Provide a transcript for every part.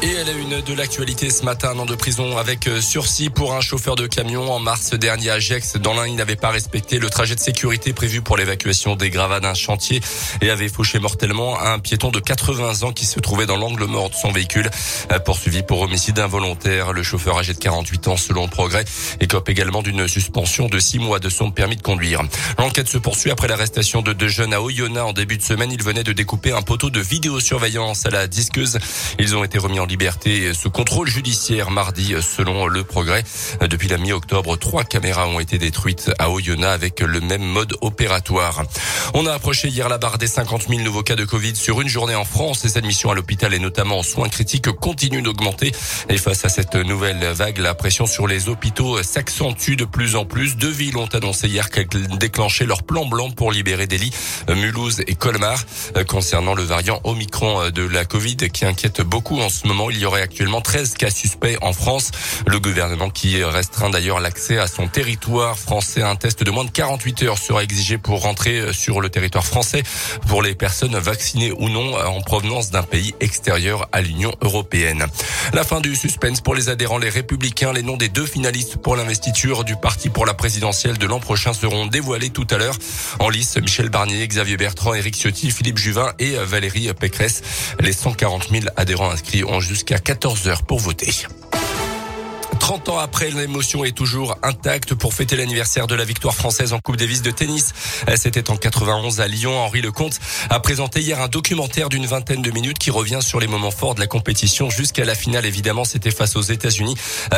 Et elle a une de l'actualité ce matin, un an de prison avec euh, sursis pour un chauffeur de camion. En mars dernier à Gex, dans l'un, il n'avait pas respecté le trajet de sécurité prévu pour l'évacuation des gravats d'un chantier et avait fauché mortellement un piéton de 80 ans qui se trouvait dans l'angle mort de son véhicule. Euh, poursuivi pour homicide involontaire, le chauffeur âgé de 48 ans selon le progrès écope également d'une suspension de 6 mois de son permis de conduire. L'enquête se poursuit après l'arrestation de deux jeunes à Oyonnax en début de semaine. Ils venaient de découper un poteau de vidéosurveillance à la disqueuse. Ils ont été remis en liberté ce contrôle judiciaire mardi selon le progrès. Depuis la mi-octobre, trois caméras ont été détruites à Oyonnax avec le même mode opératoire. On a approché hier la barre des 50 000 nouveaux cas de Covid sur une journée en France. Les admissions à l'hôpital et notamment en soins critiques continuent d'augmenter. Et face à cette nouvelle vague, la pression sur les hôpitaux s'accentue de plus en plus. Deux villes ont annoncé hier qu'elles déclenchaient leur plan blanc pour libérer des lits, Mulhouse et Colmar. Concernant le variant Omicron de la Covid qui inquiète beaucoup en ce moment, il y aurait actuellement 13 cas suspects en France. Le gouvernement qui restreint d'ailleurs l'accès à son territoire français. Un test de moins de 48 heures sera exigé pour rentrer sur le territoire français pour les personnes vaccinées ou non en provenance d'un pays extérieur à l'Union européenne. La fin du suspense pour les adhérents, les républicains. Les noms des deux finalistes pour l'investiture du parti pour la présidentielle de l'an prochain seront dévoilés tout à l'heure. En lice, Michel Barnier, Xavier Bertrand, Éric Ciotti, Philippe Juvin et Valérie Pécresse. Les 140 000 adhérents inscrits ont jusqu'à 14 heures pour voter. 30 ans après, l'émotion est toujours intacte pour fêter l'anniversaire de la victoire française en Coupe Davis de tennis. C'était en 91 à Lyon. Henri Lecomte a présenté hier un documentaire d'une vingtaine de minutes qui revient sur les moments forts de la compétition jusqu'à la finale. Évidemment, c'était face aux États-Unis,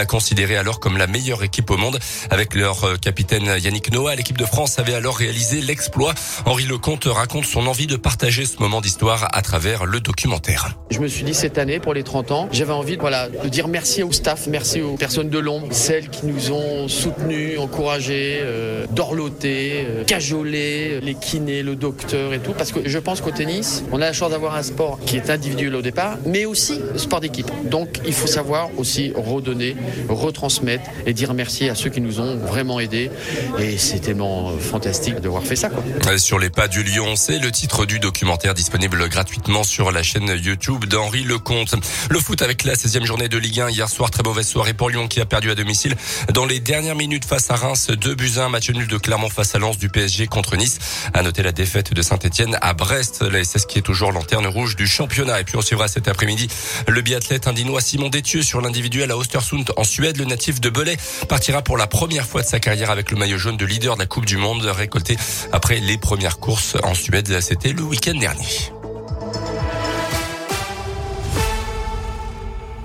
considérés alors comme la meilleure équipe au monde. Avec leur capitaine Yannick Noah, l'équipe de France avait alors réalisé l'exploit. Henri Lecomte raconte son envie de partager ce moment d'histoire à travers le documentaire. Je me suis dit cette année, pour les 30 ans, j'avais envie voilà, de dire merci au staff, merci aux personnes de l'ombre, celles qui nous ont soutenus, encouragés, euh, dorlotés, euh, cajolés, les kinés, le docteur et tout. Parce que je pense qu'au tennis, on a la chance d'avoir un sport qui est individuel au départ, mais aussi sport d'équipe. Donc il faut savoir aussi redonner, retransmettre et dire merci à ceux qui nous ont vraiment aidés. Et c'est tellement fantastique de voir fait ça. Quoi. Sur les pas du lion, c'est le titre du documentaire disponible gratuitement sur la chaîne YouTube d'Henri Lecomte. Le foot avec la 16e journée de Ligue 1 hier soir, très mauvaise soirée pour Lyon qui a perdu à domicile dans les dernières minutes face à Reims. 2 buts 1, match nul de Clermont face à Lens du PSG contre Nice. À noter la défaite de Saint-Etienne à Brest, la SS qui est toujours lanterne rouge du championnat. Et puis on suivra cet après-midi le biathlète indinois Simon Détieux sur l'individuel à Ostersund en Suède. Le natif de Belay partira pour la première fois de sa carrière avec le maillot jaune de leader de la Coupe du Monde récolté après les premières courses en Suède. C'était le week-end dernier.